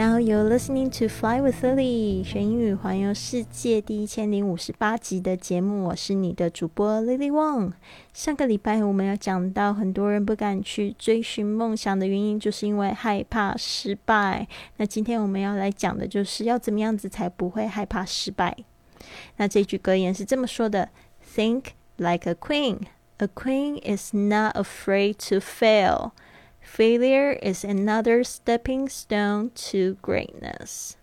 Now you're listening to Fly with Lily，学英语环游世界第一千零五十八集的节目。我是你的主播 Lily Wong。上个礼拜我们要讲到，很多人不敢去追寻梦想的原因，就是因为害怕失败。那今天我们要来讲的就是要怎么样子才不会害怕失败。那这句格言是这么说的：Think like a queen. A queen is not afraid to fail. Failure is another stepping stone to greatness。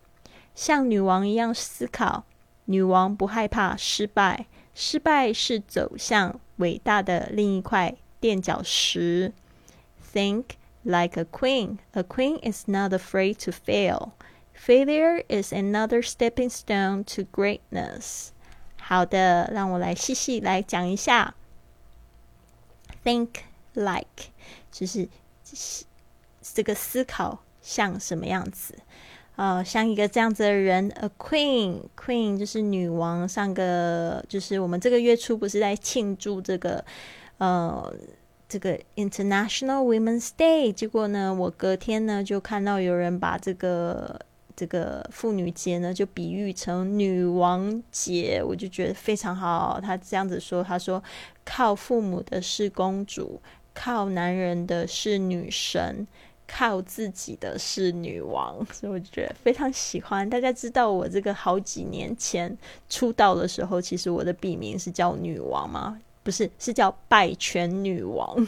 像女王一样思考，女王不害怕失败，失败是走向伟大的另一块垫脚石。Think like a queen. A queen is not afraid to fail. Failure is another stepping stone to greatness。好的，让我来细细来讲一下。Think like 就是。 这个思考像什么样子？呃，像一个这样子的人，a queen，queen 就是女王。上个就是我们这个月初不是在庆祝这个呃这个 International Women's Day，结果呢，我隔天呢就看到有人把这个这个妇女节呢就比喻成女王节，我就觉得非常好。他这样子说，他说靠父母的是公主。靠男人的是女神，靠自己的是女王，所以我就觉得非常喜欢。大家知道我这个好几年前出道的时候，其实我的笔名是叫女王吗？不是，是叫拜权女王，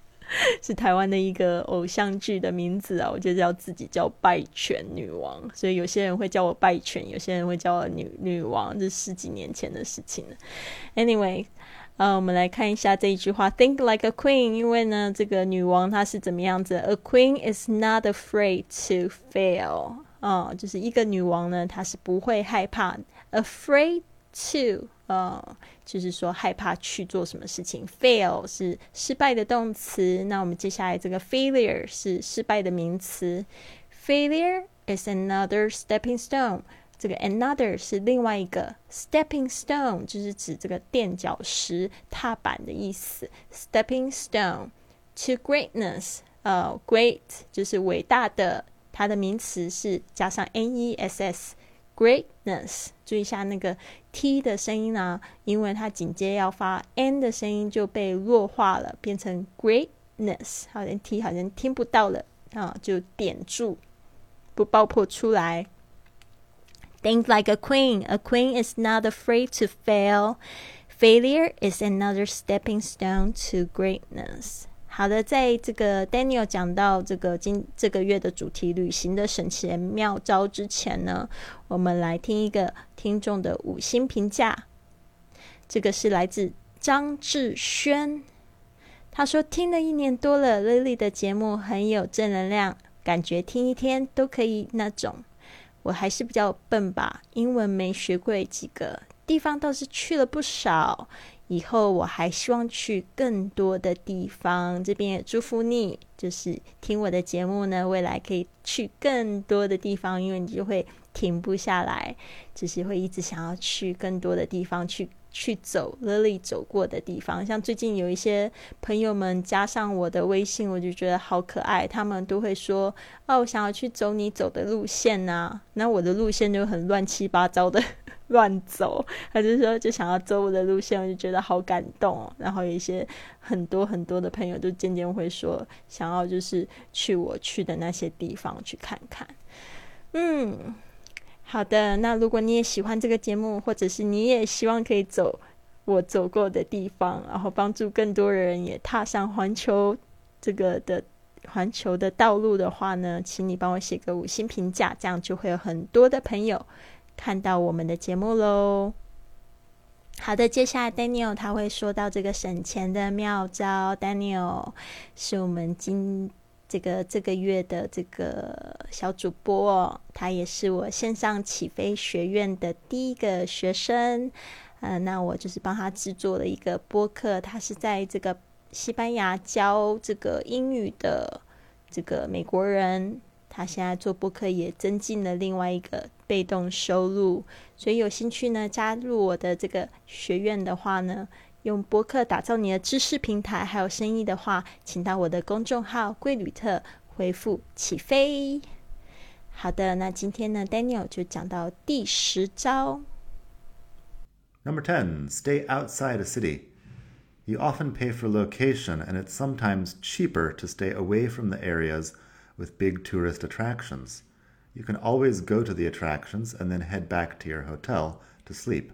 是台湾的一个偶像剧的名字啊。我就叫自己叫拜权女王，所以有些人会叫我拜权，有些人会叫我女女王，这十几年前的事情了。Anyway。啊，我们来看一下这一句话，Think like a queen。因为呢，这个女王她是怎么样子？A queen is not afraid to fail。啊，就是一个女王呢，她是不会害怕。Afraid to，啊，就是说害怕去做什么事情。Fail 是失败的动词。那我们接下来这个 failure 是失败的名词。Failure is another stepping stone。 这个 another 是另外一个 stepping stone，就是指这个垫脚石、踏板的意思。stepping stone to greatness，呃，great 就是伟大的，它的名词是加上 n e s s，greatness。注意一下那个 t 的声音呢，因为它紧接要发 n 的声音就被弱化了，变成 greatness。好像 t 好像听不到了啊，就点住，不爆破出来。Think like a queen. A queen is not afraid to fail. Failure is another stepping stone to greatness. 好的，在这个 Daniel 讲到这个今这个月的主题旅行的省钱妙招之前呢，我们来听一个听众的五星评价。这个是来自张志轩，他说听了一年多了，Lily 的节目很有正能量，感觉听一天都可以那种。 我还是比较笨吧，英文没学过几个地方，倒是去了不少。以后我还希望去更多的地方。这边也祝福你，就是听我的节目呢，未来可以去更多的地方，因为你就会停不下来，就是会一直想要去更多的地方去。去走 Lily 走过的地方，像最近有一些朋友们加上我的微信，我就觉得好可爱。他们都会说：“哦，我想要去走你走的路线呐。”那我的路线就很乱七八糟的乱走，他就说就想要走我的路线，我就觉得好感动。然后有一些很多很多的朋友就渐渐会说，想要就是去我去的那些地方去看看。嗯。好的，那如果你也喜欢这个节目，或者是你也希望可以走我走过的地方，然后帮助更多人也踏上环球这个的环球的道路的话呢，请你帮我写个五星评价，这样就会有很多的朋友看到我们的节目喽。好的，接下来 Daniel 他会说到这个省钱的妙招，Daniel 是我们今。这个这个月的这个小主播，他也是我线上起飞学院的第一个学生。呃，那我就是帮他制作了一个播客，他是在这个西班牙教这个英语的这个美国人，他现在做播客也增进了另外一个被动收入。所以有兴趣呢，加入我的这个学院的话呢。用播客打造你的知识平台，还有生意的话，请到我的公众号“贵旅特”回复“起飞”。好的，那今天呢，Daniel 就讲到第十招。Number 10, stay outside a city. You often pay for location, and it's sometimes cheaper to stay away from the areas with big tourist attractions. You can always go to the attractions and then head back to your hotel to sleep.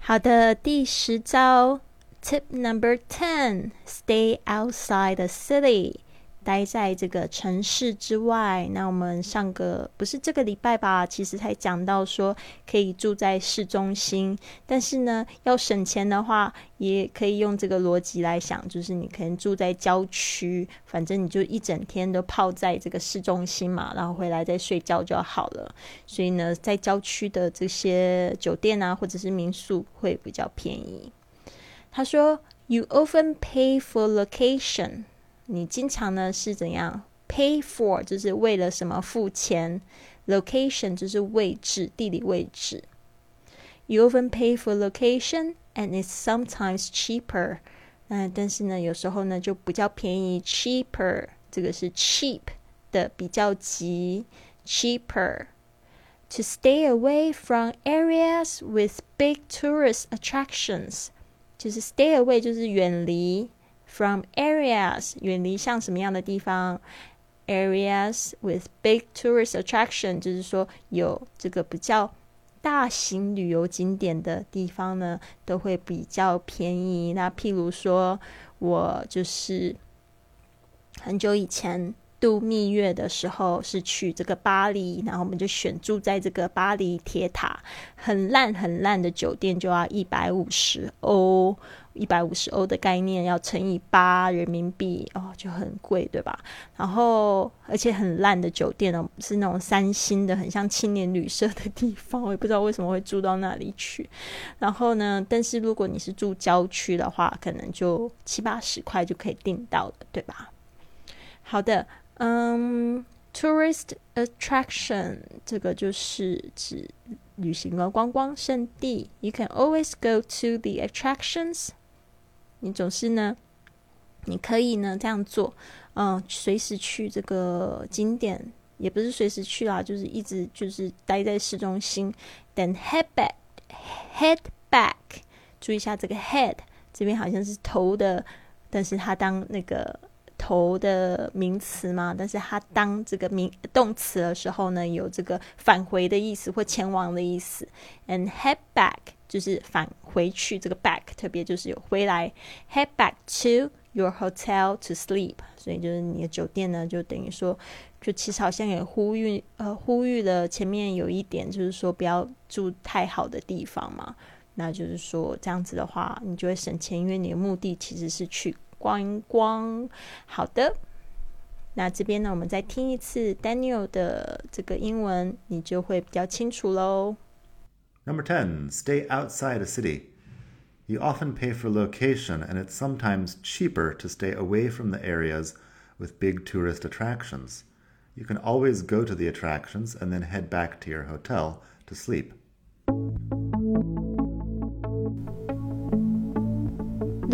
好的，第十招，Tip number ten：Stay outside the city， 待在这个城市之外。那我们上个不是这个礼拜吧？其实才讲到说可以住在市中心，但是呢，要省钱的话，也可以用这个逻辑来想，就是你可能住在郊区，反正你就一整天都泡在这个市中心嘛，然后回来再睡觉就好了。所以呢，在郊区的这些酒店啊，或者是民宿会比较便宜。他说：“You often pay for location。”你经常呢是怎样 pay for，就是为了什么付钱？location 就是位置，地理位置。You often pay for location, and it's sometimes cheaper。嗯，但是呢，有时候呢就比较便宜，cheaper。这个是 cheap 的比较级，cheaper。To stay away from areas with big tourist attractions，就是 stay away 就是远离。 from areas 远离像什么样的地方？areas with big tourist attraction 就是说有这个比较大型旅游景点的地方呢，都会比较便宜。那譬如说，我就是很久以前。度蜜月的时候是去这个巴黎，然后我们就选住在这个巴黎铁塔，很烂很烂的酒店就要一百五十欧，一百五十欧的概念要乘以八人民币哦，就很贵，对吧？然后而且很烂的酒店呢，是那种三星的，很像青年旅社的地方，我也不知道为什么会住到那里去。然后呢，但是如果你是住郊区的话，可能就七八十块就可以订到的，对吧？好的。嗯，tourist attraction 这个就是指旅行的观光胜地。You can always go to the attractions。你总是呢，你可以呢这样做，嗯，随时去这个景点，也不是随时去啦，就是一直就是待在市中心。Then head back，head back，注意一下这个 head 这边好像是头的，但是它当那个。头的名词嘛，但是它当这个名动词的时候呢，有这个返回的意思或前往的意思。And head back 就是返回去，这个 back 特别就是有回来。Head back to your hotel to sleep，所以就是你的酒店呢，就等于说，就其实好像也呼吁呃呼吁了前面有一点，就是说不要住太好的地方嘛。那就是说这样子的话，你就会省钱，因为你的目的其实是去。光一光，好的。那这边呢，我们再听一次 Daniel 的这个英文，你就会比较清楚喽。Number ten, stay outside a city. You often pay for location, and it's sometimes cheaper to stay away from the areas with big tourist attractions. You can always go to the attractions and then head back to your hotel to sleep.